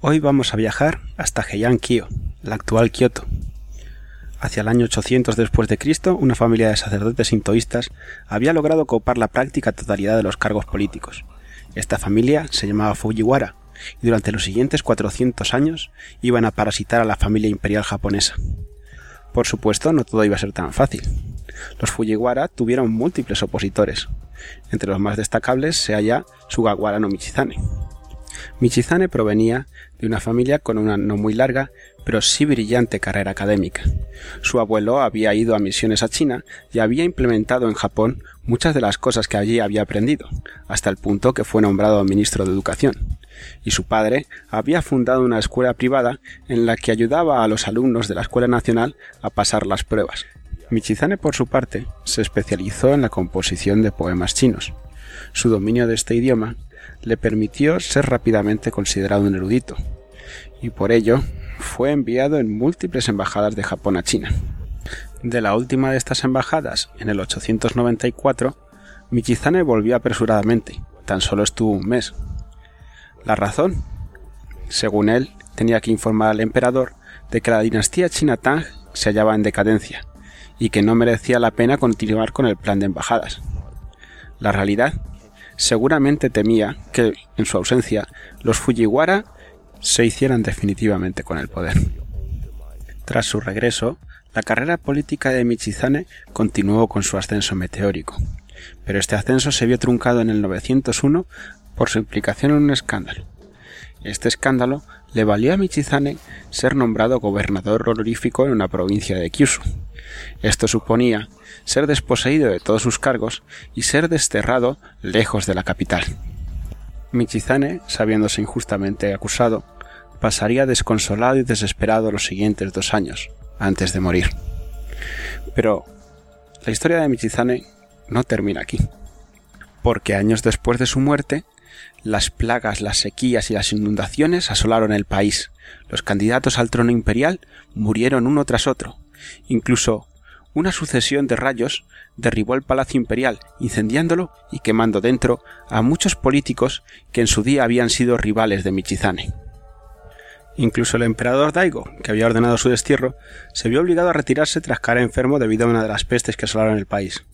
Hoy vamos a viajar hasta Heian-kyo, la actual Kioto. Hacia el año 800 después de Cristo, una familia de sacerdotes sintoístas había logrado copar la práctica totalidad de los cargos políticos. Esta familia se llamaba Fujiwara y durante los siguientes 400 años iban a parasitar a la familia imperial japonesa. Por supuesto, no todo iba a ser tan fácil. Los Fujiwara tuvieron múltiples opositores. Entre los más destacables se halla Sugawara no Michizane. Michizane provenía de una familia con una no muy larga, pero sí brillante carrera académica. Su abuelo había ido a misiones a China y había implementado en Japón muchas de las cosas que allí había aprendido, hasta el punto que fue nombrado ministro de Educación. Y su padre había fundado una escuela privada en la que ayudaba a los alumnos de la Escuela Nacional a pasar las pruebas. Michizane, por su parte, se especializó en la composición de poemas chinos. Su dominio de este idioma le permitió ser rápidamente considerado un erudito, y por ello fue enviado en múltiples embajadas de Japón a China. De la última de estas embajadas, en el 894, Michizane volvió apresuradamente, tan solo estuvo un mes. La razón, según él, tenía que informar al emperador de que la dinastía china Tang se hallaba en decadencia y que no merecía la pena continuar con el plan de embajadas. La realidad seguramente temía que, en su ausencia, los Fujiwara se hicieran definitivamente con el poder. Tras su regreso, la carrera política de Michizane continuó con su ascenso meteórico, pero este ascenso se vio truncado en el 901 por su implicación en un escándalo. Este escándalo le valió a Michizane ser nombrado gobernador honorífico en una provincia de Kyushu. Esto suponía ser desposeído de todos sus cargos y ser desterrado lejos de la capital. Michizane, sabiéndose injustamente acusado, pasaría desconsolado y desesperado los siguientes dos años, antes de morir. Pero la historia de Michizane no termina aquí, porque años después de su muerte, las plagas, las sequías y las inundaciones asolaron el país. Los candidatos al trono imperial murieron uno tras otro. Incluso una sucesión de rayos derribó el palacio imperial, incendiándolo y quemando dentro a muchos políticos que en su día habían sido rivales de Michizane. Incluso el emperador Daigo, que había ordenado su destierro, se vio obligado a retirarse tras caer enfermo debido a una de las pestes que asolaron el país.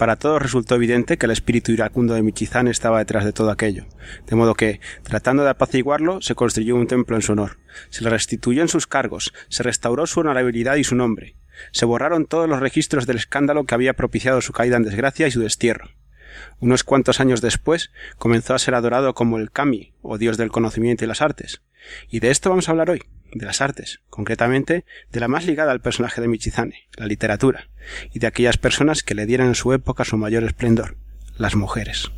Para todos resultó evidente que el espíritu iracundo de Michizane estaba detrás de todo aquello, de modo que, tratando de apaciguarlo, se construyó un templo en su honor, se le restituyó en sus cargos, se restauró su honorabilidad y su nombre, se borraron todos los registros del escándalo que había propiciado su caída en desgracia y su destierro. Unos cuantos años después comenzó a ser adorado como el Kami, o dios del conocimiento y las artes. Y de esto vamos a hablar hoy, de las artes, concretamente de la más ligada al personaje de Michizane, la literatura, y de aquellas personas que le dieran en su época su mayor esplendor, las mujeres.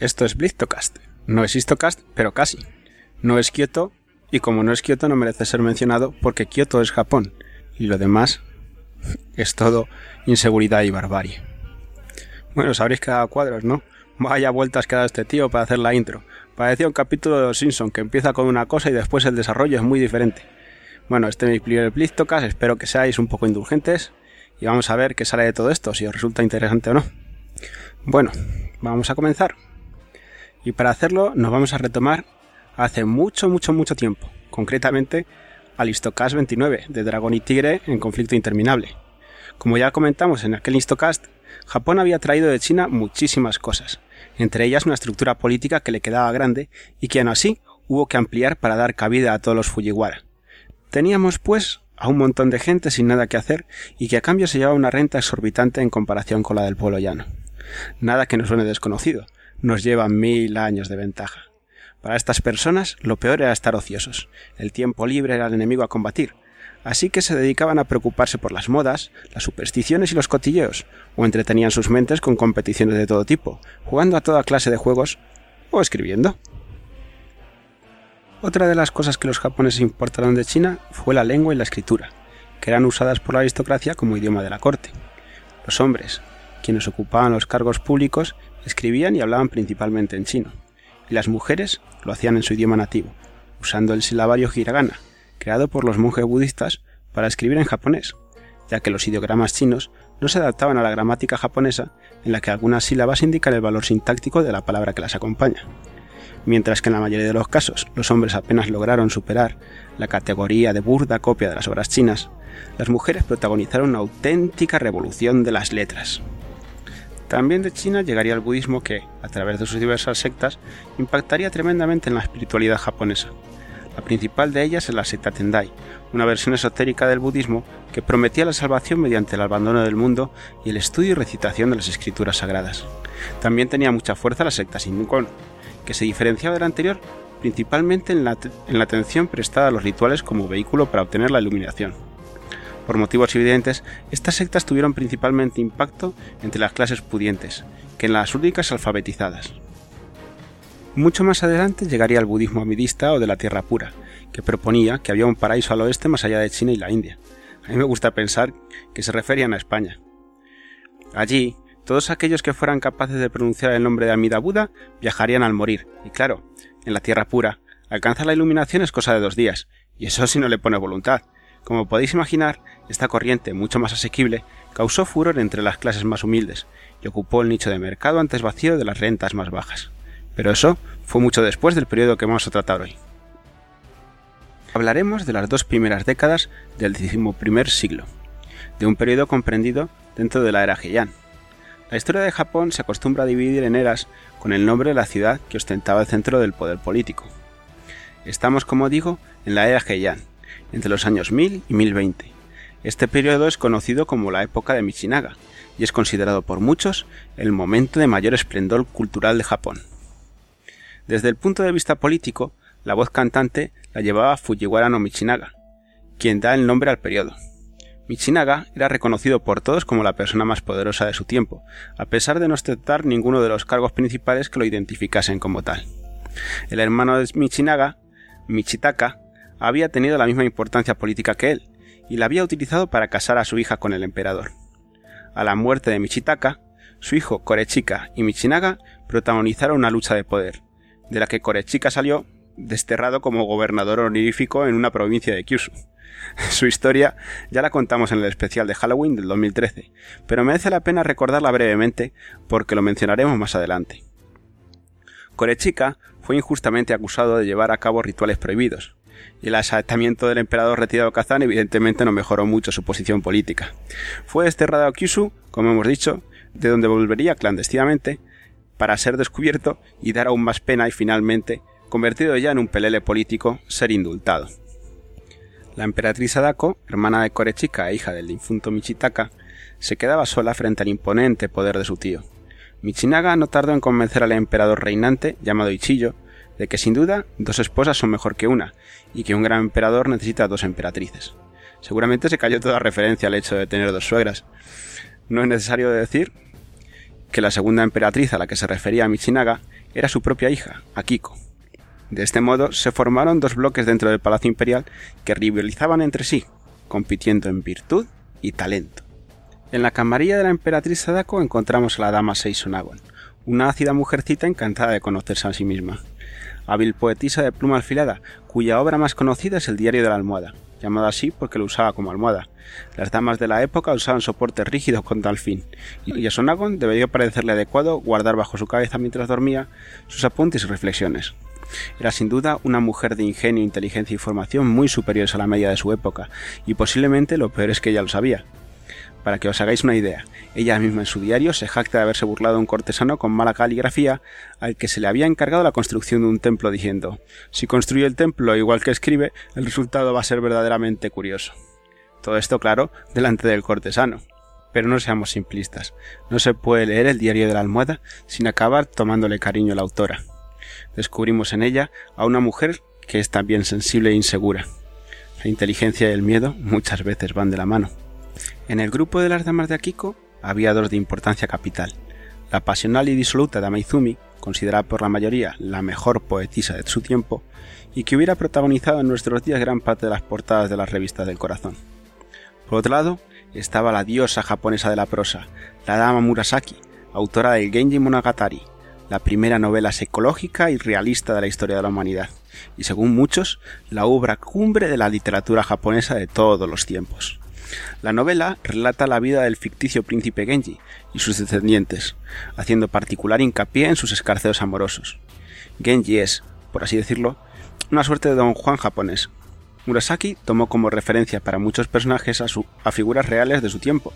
Esto es Blitztocast. No es Histocast, pero casi. No es Kioto, y como no es Kioto no merece ser mencionado porque Kioto es Japón, y lo demás es todo inseguridad y barbarie. Bueno, sabréis que cuadros, ¿no? Vaya vueltas que ha dado este tío para hacer la intro. Parecía un capítulo de Los Simpson que empieza con una cosa y después el desarrollo es muy diferente. Bueno, este es mi primer Blitztocast, espero que seáis un poco indulgentes y vamos a ver qué sale de todo esto, si os resulta interesante o no. Bueno, vamos a comenzar. Y para hacerlo nos vamos a retomar hace mucho, mucho, mucho tiempo, concretamente al Histocast 29 de Dragón y Tigre en conflicto interminable. Como ya comentamos en aquel Histocast, Japón había traído de China muchísimas cosas, entre ellas una estructura política que le quedaba grande y que aún así hubo que ampliar para dar cabida a todos los Fujiwara. Teníamos, pues, a un montón de gente sin nada que hacer y que a cambio se llevaba una renta exorbitante en comparación con la del pueblo llano. Nada que nos suene desconocido, nos lleva mil años de ventaja. Para estas personas lo peor era estar ociosos. El tiempo libre era el enemigo a combatir, así que se dedicaban a preocuparse por las modas, las supersticiones y los cotilleos, o entretenían sus mentes con competiciones de todo tipo, jugando a toda clase de juegos o escribiendo. Otra de las cosas que los japoneses importaron de China fue la lengua y la escritura, que eran usadas por la aristocracia como idioma de la corte. Los hombres, quienes ocupaban los cargos públicos, escribían y hablaban principalmente en chino, y las mujeres lo hacían en su idioma nativo, usando el silabario hiragana, creado por los monjes budistas para escribir en japonés, ya que los ideogramas chinos no se adaptaban a la gramática japonesa en la que algunas sílabas indican el valor sintáctico de la palabra que las acompaña. Mientras que en la mayoría de los casos los hombres apenas lograron superar la categoría de burda copia de las obras chinas, las mujeres protagonizaron una auténtica revolución de las letras. También de China llegaría el budismo que, a través de sus diversas sectas, impactaría tremendamente en la espiritualidad japonesa. La principal de ellas es la secta Tendai, una versión esotérica del budismo que prometía la salvación mediante el abandono del mundo y el estudio y recitación de las escrituras sagradas. También tenía mucha fuerza la secta Shingon, que se diferenciaba de la anterior principalmente en la, en la atención prestada a los rituales como vehículo para obtener la iluminación. Por motivos evidentes, estas sectas tuvieron principalmente impacto entre las clases pudientes, que en las únicas alfabetizadas. Mucho más adelante llegaría el budismo amidista o de la tierra pura, que proponía que había un paraíso al oeste más allá de China y la India. A mí me gusta pensar que se referían a España. Allí, todos aquellos que fueran capaces de pronunciar el nombre de Amida Buda viajarían al morir, y claro, en la tierra pura, alcanzar la iluminación es cosa de dos días, y eso si no le pone voluntad. Como podéis imaginar, esta corriente, mucho más asequible, causó furor entre las clases más humildes y ocupó el nicho de mercado antes vacío de las rentas más bajas. Pero eso fue mucho después del periodo que vamos a tratar hoy. Hablaremos de las dos primeras décadas del XI siglo, de un periodo comprendido dentro de la era Heian. La historia de Japón se acostumbra a dividir en eras con el nombre de la ciudad que ostentaba el centro del poder político. Estamos, como digo, en la era Heian, entre los años 1000 y 1020. Este periodo es conocido como la época de Michinaga y es considerado por muchos el momento de mayor esplendor cultural de Japón. Desde el punto de vista político, la voz cantante la llevaba Fujiwara no Michinaga, quien da el nombre al periodo. Michinaga era reconocido por todos como la persona más poderosa de su tiempo, a pesar de no ostentar ninguno de los cargos principales que lo identificasen como tal. El hermano de Michinaga, Michitaka, había tenido la misma importancia política que él, y la había utilizado para casar a su hija con el emperador. A la muerte de Michitaka, su hijo Korechika y Michinaga protagonizaron una lucha de poder, de la que Korechika salió desterrado como gobernador honorífico en una provincia de Kyushu. Su historia ya la contamos en el especial de Halloween del 2013, pero merece la pena recordarla brevemente porque lo mencionaremos más adelante. Korechika fue injustamente acusado de llevar a cabo rituales prohibidos, y el asaltamiento del emperador retirado Kazan evidentemente no mejoró mucho su posición política. Fue desterrado a Kyushu, como hemos dicho, de donde volvería clandestinamente para ser descubierto y dar aún más pena y finalmente, convertido ya en un pelele político, ser indultado. La emperatriz Sadako, hermana de Korechika e hija del difunto Michitaka, se quedaba sola frente al imponente poder de su tío. Michinaga no tardó en convencer al emperador reinante, llamado Ichiyo, de que sin duda dos esposas son mejor que una, y que un gran emperador necesita dos emperatrices. Seguramente se cayó toda referencia al hecho de tener dos suegras. No es necesario decir que la segunda emperatriz a la que se refería Michinaga era su propia hija, Akiko. De este modo se formaron dos bloques dentro del Palacio Imperial que rivalizaban entre sí, compitiendo en virtud y talento. En la camarilla de la emperatriz Sadako encontramos a la dama Seisonagon, una ácida mujercita encantada de conocerse a sí misma. Hábil poetisa de pluma alfilada, cuya obra más conocida es el Diario de la Almohada, llamado así porque lo usaba como almohada. Las damas de la época usaban soportes rígidos con tal fin, y a Sonagon debería parecerle adecuado guardar bajo su cabeza mientras dormía sus apuntes y reflexiones. Era sin duda una mujer de ingenio, inteligencia y formación muy superiores a la media de su época, y posiblemente lo peor es que ella lo sabía. Para que os hagáis una idea, ella misma en su diario se jacta de haberse burlado un cortesano con mala caligrafía al que se le había encargado la construcción de un templo diciendo, si construye el templo igual que escribe, el resultado va a ser verdaderamente curioso. Todo esto, claro, delante del cortesano. Pero no seamos simplistas. No se puede leer el diario de la almohada sin acabar tomándole cariño a la autora. Descubrimos en ella a una mujer que es también sensible e insegura. La inteligencia y el miedo muchas veces van de la mano. En el grupo de las damas de Akiko había dos de importancia capital. La pasional y disoluta Dama Izumi, considerada por la mayoría la mejor poetisa de su tiempo, y que hubiera protagonizado en nuestros días gran parte de las portadas de las revistas del corazón. Por otro lado, estaba la diosa japonesa de la prosa, la dama Murasaki, autora del Genji Monogatari, la primera novela psicológica y realista de la historia de la humanidad, y según muchos, la obra cumbre de la literatura japonesa de todos los tiempos. La novela relata la vida del ficticio príncipe Genji y sus descendientes, haciendo particular hincapié en sus escarceos amorosos. Genji es, por así decirlo, una suerte de Don Juan japonés. Murasaki tomó como referencia para muchos personajes a, figuras reales de su tiempo.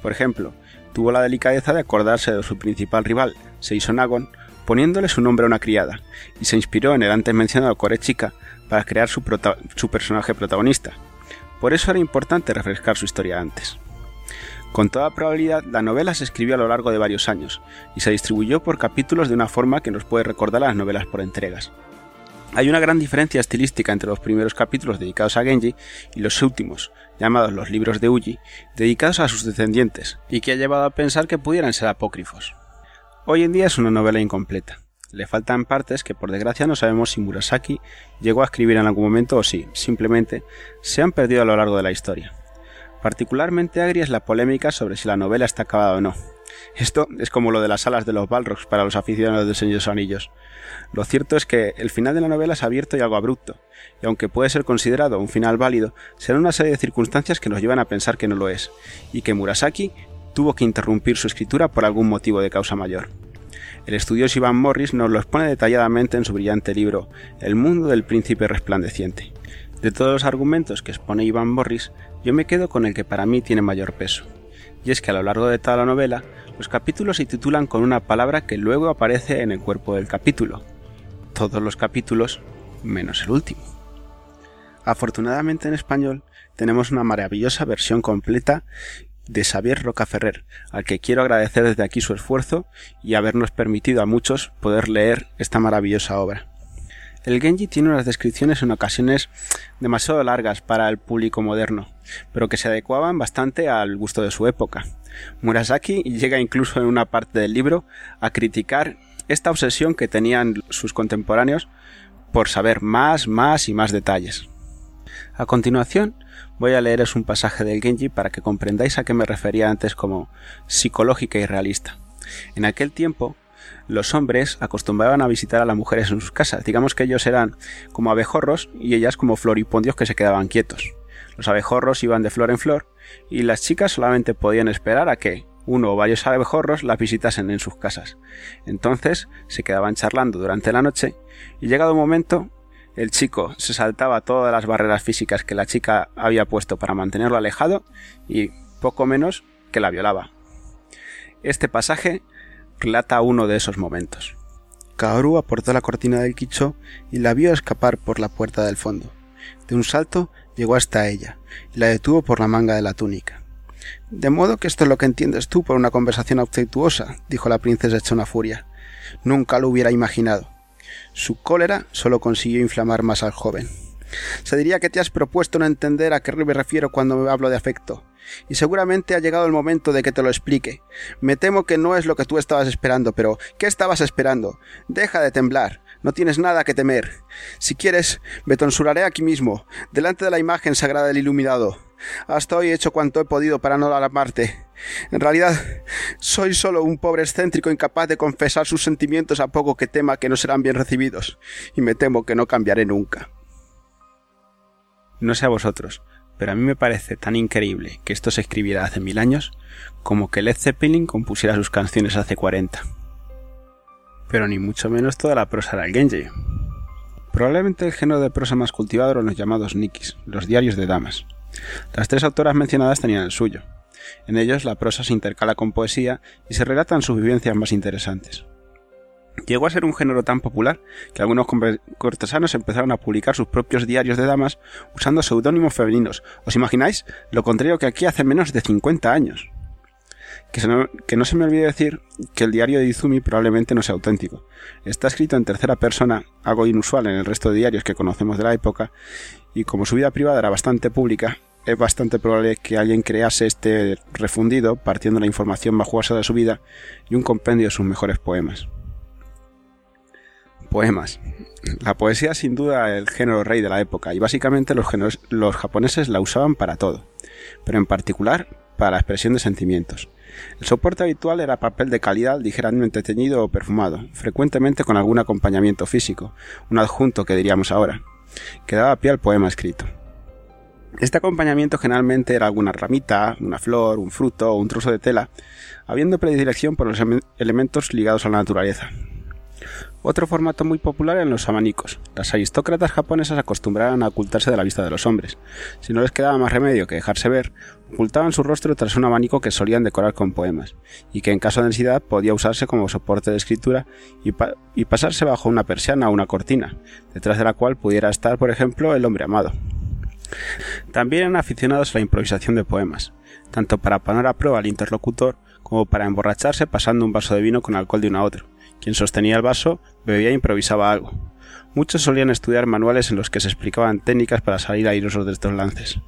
Por ejemplo, tuvo la delicadeza de acordarse de su principal rival, Seiso Nagon, poniéndole su nombre a una criada, y se inspiró en el antes mencionado Korechika para crear su personaje protagonista. Por eso era importante refrescar su historia antes. Con toda probabilidad, la novela se escribió a lo largo de varios años y se distribuyó por capítulos de una forma que nos puede recordar las novelas por entregas. Hay una gran diferencia estilística entre los primeros capítulos dedicados a Genji y los últimos, llamados los libros de Uji, dedicados a sus descendientes, y que ha llevado a pensar que pudieran ser apócrifos. Hoy en día es una novela incompleta. Le faltan partes que por desgracia no sabemos si Murasaki llegó a escribir en algún momento o si, simplemente, se han perdido a lo largo de la historia. Particularmente agria es la polémica sobre si la novela está acabada o no. Esto es como lo de las alas de los Balrogs para los aficionados de Señor Anillos. Lo cierto es que el final de la novela es abierto y algo abrupto, y aunque puede ser considerado un final válido, será una serie de circunstancias que nos llevan a pensar que no lo es, y que Murasaki tuvo que interrumpir su escritura por algún motivo de causa mayor. El estudioso Ivan Morris nos lo expone detalladamente en su brillante libro El mundo del príncipe resplandeciente. De todos los argumentos que expone Ivan Morris, yo me quedo con el que para mí tiene mayor peso. Y es que a lo largo de toda la novela, los capítulos se titulan con una palabra que luego aparece en el cuerpo del capítulo. Todos los capítulos, menos el último. Afortunadamente en español tenemos una maravillosa versión completa de Xavier Rocaferrer, al que quiero agradecer desde aquí su esfuerzo y habernos permitido a muchos poder leer esta maravillosa obra. El Genji tiene unas descripciones en ocasiones demasiado largas para el público moderno, pero que se adecuaban bastante al gusto de su época. Murasaki llega incluso en una parte del libro a criticar esta obsesión que tenían sus contemporáneos por saber más, más y más detalles. A continuación, voy a leeros un pasaje del Genji para que comprendáis a qué me refería antes como psicológica y realista. En aquel tiempo, los hombres acostumbraban a visitar a las mujeres en sus casas. Digamos que ellos eran como abejorros y ellas como floripondios que se quedaban quietos. Los abejorros iban de flor en flor y las chicas solamente podían esperar a que uno o varios abejorros las visitasen en sus casas. Entonces se quedaban charlando durante la noche y llegado un momento el chico se saltaba todas las barreras físicas que la chica había puesto para mantenerlo alejado y poco menos que la violaba. Este pasaje relata uno de esos momentos. Kaoru aportó la cortina del quicho y la vio escapar por la puerta del fondo. De un salto llegó hasta ella y la detuvo por la manga de la túnica. De modo que esto es lo que entiendes tú por una conversación afectuosa, dijo la princesa hecha una furia. Nunca lo hubiera imaginado. Su cólera solo consiguió inflamar más al joven. Se diría que te has propuesto no entender a qué me refiero cuando me hablo de afecto y seguramente ha llegado el momento de que te lo explique. Me temo que no es lo que tú estabas esperando, pero ¿qué estabas esperando? Deja de temblar. No tienes nada que temer. Si quieres, me tonsuraré aquí mismo, delante de la imagen sagrada del iluminado. Hasta hoy he hecho cuanto he podido para no alarmarte. En realidad, soy solo un pobre excéntrico incapaz de confesar sus sentimientos a poco que tema que no serán bien recibidos, y me temo que no cambiaré nunca. No sé a vosotros, pero a mí me parece tan increíble que esto se escribiera hace mil años como que Led Zeppelin compusiera sus canciones hace cuarenta. Pero ni mucho menos toda la prosa era el Genji. Probablemente el género de prosa más cultivado eran los llamados Nikis, los diarios de damas. Las tres autoras mencionadas tenían el suyo. En ellos la prosa se intercala con poesía y se relatan sus vivencias más interesantes. Llegó a ser un género tan popular que algunos cortesanos empezaron a publicar sus propios diarios de damas usando seudónimos femeninos. ¿Os imagináis? Lo contrario que aquí hace menos de 50 años. Que, no, se me olvide decir que el diario de Izumi probablemente no sea auténtico. Está escrito en tercera persona, algo inusual en el resto de diarios que conocemos de la época, y como su vida privada era bastante pública, es bastante probable que alguien crease este refundido partiendo la información más de su vida y un compendio de sus mejores poemas. Poemas. La poesía es sin duda el género rey de la época y básicamente los, los japoneses la usaban para todo, pero en particular para la expresión de sentimientos. El soporte habitual era papel de calidad ligeramente teñido o perfumado, frecuentemente con algún acompañamiento físico, un adjunto que diríamos ahora, que daba pie al poema escrito. Este acompañamiento generalmente era alguna ramita, una flor, un fruto o un trozo de tela, habiendo predilección por los elementos ligados a la naturaleza. Otro formato muy popular eran los abanicos. Las aristócratas japonesas acostumbraban a ocultarse de la vista de los hombres. Si no les quedaba más remedio que dejarse ver, ocultaban su rostro tras un abanico que solían decorar con poemas, y que en caso de necesidad podía usarse como soporte de escritura y, y pasarse bajo una persiana o una cortina, detrás de la cual pudiera estar, por ejemplo, el hombre amado. También eran aficionados a la improvisación de poemas, tanto para poner a prueba al interlocutor como para emborracharse pasando un vaso de vino con alcohol de uno a otro. Quien sostenía el vaso bebía e improvisaba algo. Muchos solían estudiar manuales en los que se explicaban técnicas para salir airosos de estos lances.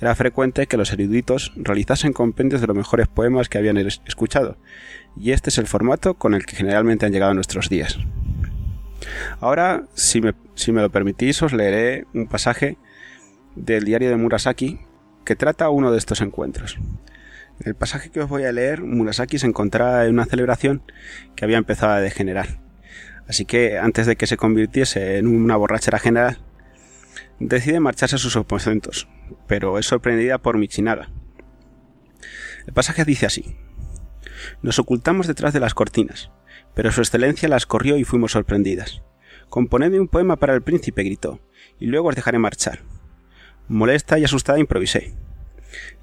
Era frecuente que los eruditos realizasen compendios de los mejores poemas que habían escuchado, y este es el formato con el que generalmente han llegado a nuestros días. Ahora, si me, si me lo permitís, os leeré un pasaje del diario de Murasaki que trata uno de estos encuentros. El pasaje que os voy a leer, Murasaki se encontraba en una celebración que había empezado a degenerar. Así que, antes de que se convirtiese en una borrachera general, decide marcharse a sus aposentos, pero es sorprendida por Michinaga. El pasaje dice así: Nos ocultamos detrás de las cortinas, pero su excelencia las corrió y fuimos sorprendidas. Componedme un poema para el príncipe, gritó, y luego os dejaré marchar. Molesta y asustada improvisé.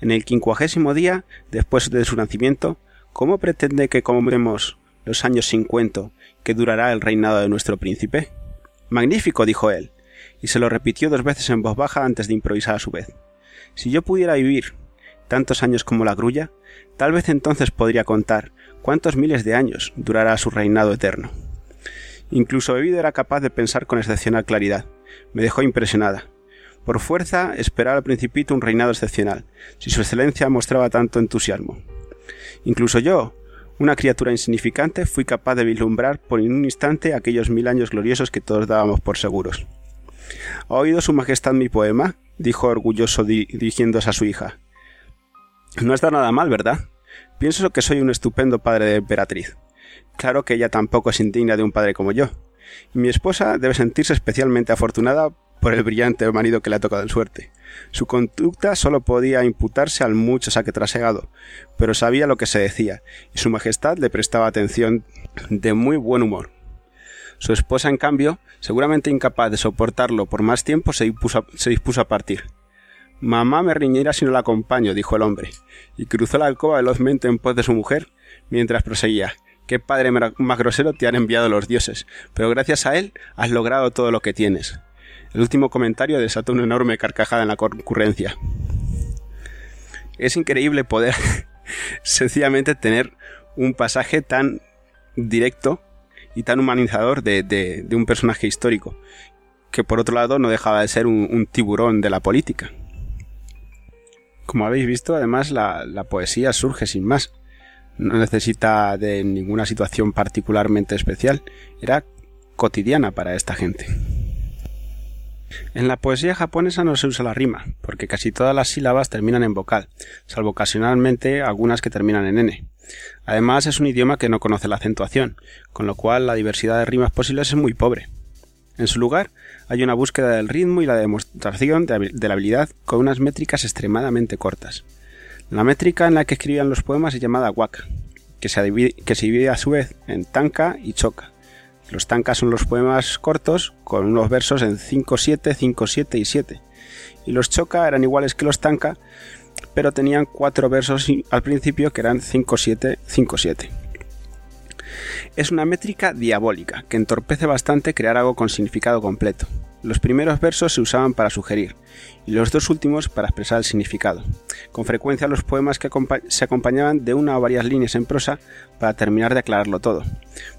En el quincuagésimo día, después de su nacimiento, ¿cómo pretende que comemos los años cincuenta que durará el reinado de nuestro príncipe? Magnífico, dijo él, y se lo repitió dos veces en voz baja antes de improvisar a su vez. Si yo pudiera vivir tantos años como la grulla, tal vez entonces podría contar cuántos miles de años durará su reinado eterno. Incluso Bebido era capaz de pensar con excepcional claridad. Me dejó impresionada. Por fuerza, esperaba al principito un reinado excepcional, si su excelencia mostraba tanto entusiasmo. Incluso yo, una criatura insignificante, fui capaz de vislumbrar por un instante aquellos mil años gloriosos que todos dábamos por seguros. ¿Ha oído Su Majestad mi poema? dijo orgulloso dirigiéndose a su hija. No está nada mal, ¿verdad? Pienso que soy un estupendo padre de emperatriz. Claro que ella tampoco es indigna de un padre como yo. Y mi esposa debe sentirse especialmente afortunada por el brillante marido que le ha tocado en suerte. Su conducta solo podía imputarse al mucho saque trasegado, pero sabía lo que se decía, y su majestad le prestaba atención de muy buen humor. Su esposa, en cambio, seguramente incapaz de soportarlo por más tiempo, se dispuso a, se dispuso a partir. Mamá me riñera si no la acompaño, dijo el hombre, y cruzó la alcoba velozmente en pos de su mujer, mientras proseguía. Qué padre más grosero te han enviado los dioses, pero gracias a él has logrado todo lo que tienes. El último comentario desató una enorme carcajada en la concurrencia. Es increíble poder sencillamente tener un pasaje tan directo y tan humanizador de, un personaje histórico, que por otro lado no dejaba de ser un, tiburón de la política. Como habéis visto, además la, la poesía surge sin más. No necesita de ninguna situación particularmente especial. Era cotidiana para esta gente. En la poesía japonesa no se usa la rima, porque casi todas las sílabas terminan en vocal, salvo ocasionalmente algunas que terminan en n. Además es un idioma que no conoce la acentuación, con lo cual la diversidad de rimas posibles es muy pobre. En su lugar, hay una búsqueda del ritmo y la demostración de la habilidad con unas métricas extremadamente cortas. La métrica en la que escribían los poemas es llamada waka, que se divide, que se divide a su vez en tanka y choka, los tankas son los poemas cortos con unos versos en 5, 7, 5, 7 y 7. Y los choka eran iguales que los tanka, pero tenían cuatro versos al principio que eran 5, 7, 5, 7. Es una métrica diabólica que entorpece bastante crear algo con significado completo. Los primeros versos se usaban para sugerir y los dos últimos para expresar el significado. Con frecuencia los poemas que se acompañaban de una o varias líneas en prosa para terminar de aclararlo todo,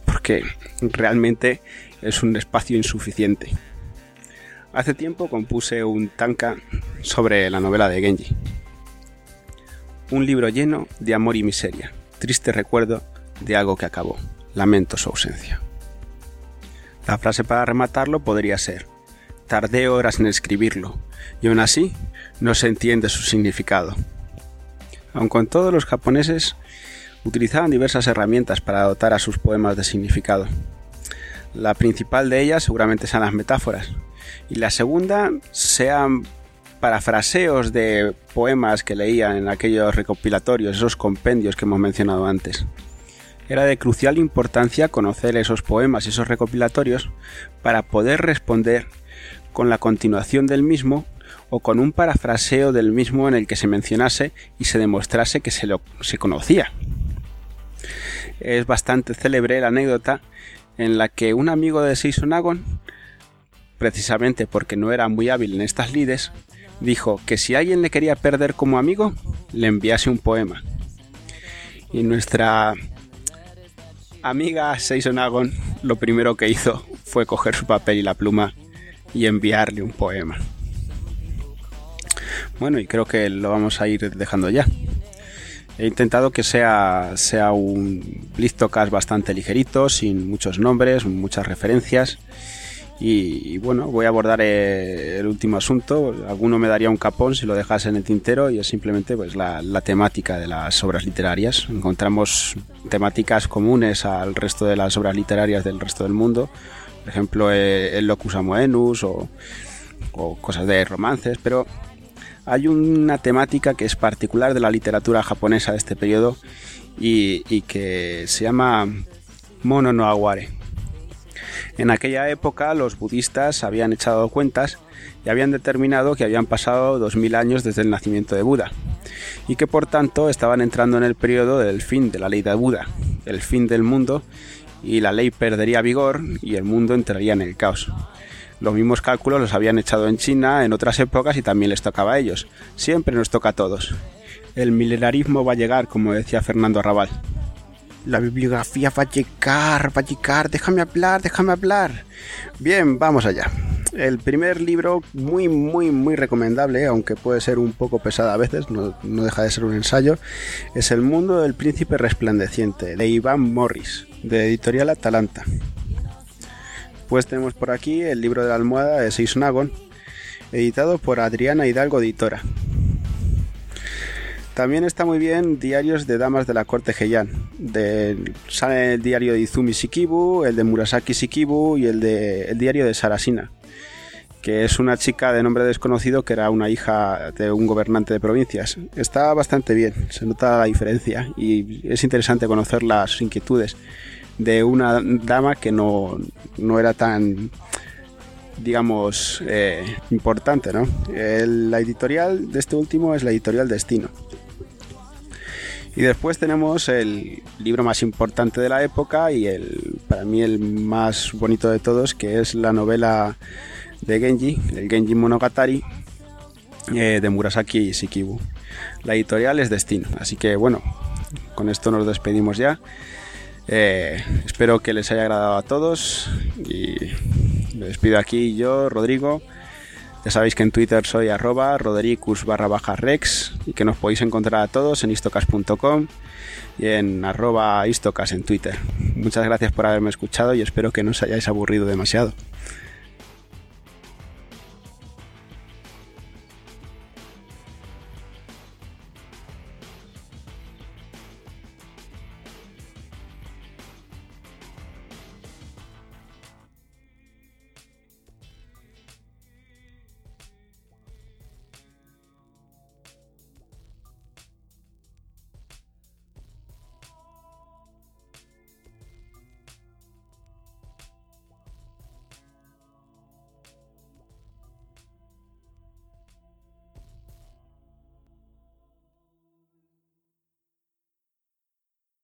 porque realmente es un espacio insuficiente. Hace tiempo compuse un tanka sobre la novela de Genji. Un libro lleno de amor y miseria, triste recuerdo de algo que acabó. Lamento su ausencia. La frase para rematarlo podría ser, tardé horas en escribirlo, y aún así no se entiende su significado. Aun con todos los japoneses utilizaban diversas herramientas para dotar a sus poemas de significado. La principal de ellas seguramente sean las metáforas, y la segunda sean parafraseos de poemas que leían en aquellos recopilatorios, esos compendios que hemos mencionado antes. Era de crucial importancia conocer esos poemas y esos recopilatorios para poder responder con la continuación del mismo o con un parafraseo del mismo en el que se mencionase y se demostrase que se, lo, se conocía. Es bastante célebre la anécdota en la que un amigo de Seisonagon, precisamente porque no era muy hábil en estas lides, dijo que si alguien le quería perder como amigo, le enviase un poema. Y nuestra amiga Seisonagon lo primero que hizo fue coger su papel y la pluma y enviarle un poema. Bueno, y creo que lo vamos a ir dejando ya. He intentado que sea, sea un listocast bastante ligerito, sin muchos nombres, muchas referencias. Y, bueno, voy a abordar eh, el último asunto. Alguno me daría un capón si lo dejase en el tintero y es simplemente pues, la, temática de las obras literarias. Encontramos temáticas comunes al resto de las obras literarias del resto del mundo. Por ejemplo, eh, el Locus Amoenus o, cosas de romances, pero hay una temática que es particular de la literatura japonesa de este periodo y, que se llama Mono no Aware. En aquella época los budistas habían echado cuentas y habían determinado que habían pasado 2000 años desde el nacimiento de Buda y que por tanto estaban entrando en el periodo del fin de la ley de Buda, el fin del mundo y la ley perdería vigor y el mundo entraría en el caos. Los mismos cálculos los habían echado en China en otras épocas y también les tocaba a ellos. Siempre nos toca a todos. El milenarismo va a llegar, como decía Fernando Arrabal. La bibliografía va a llegar, va a llegar, déjame hablar, déjame hablar. Bien, vamos allá. El primer libro, muy, muy, muy recomendable, aunque puede ser un poco pesado a veces, no, no deja de ser un ensayo, es El mundo del príncipe resplandeciente, de Iván Morris, de Editorial Atalanta. Después tenemos por aquí el libro de la almohada de Seisnagon, editado por Adriana Hidalgo Editora. También está muy bien Diarios de Damas de la Corte Heian. sale el diario de Izumi Shikibu, el de Murasaki Shikibu y el, de, el diario de Sarasina, que es una chica de nombre desconocido que era una hija de un gobernante de provincias. Está bastante bien, se nota la diferencia y es interesante conocer las inquietudes de una dama que no, era tan digamos eh, importante ¿no? la editorial de este último es la editorial Destino y después tenemos el libro más importante de la época y el para mí el más bonito de todos que es la novela de Genji el Genji Monogatari eh, de Murasaki Shikibu la editorial es Destino así que bueno con esto nos despedimos ya eh, espero que les haya agradado a todos y me despido aquí yo, Rodrigo. Ya sabéis que en Twitter soy arroba rodericus barra baja rex y que nos podéis encontrar a todos en istocas.com y en arroba istocas en Twitter. Muchas gracias por haberme escuchado y espero que no os hayáis aburrido demasiado.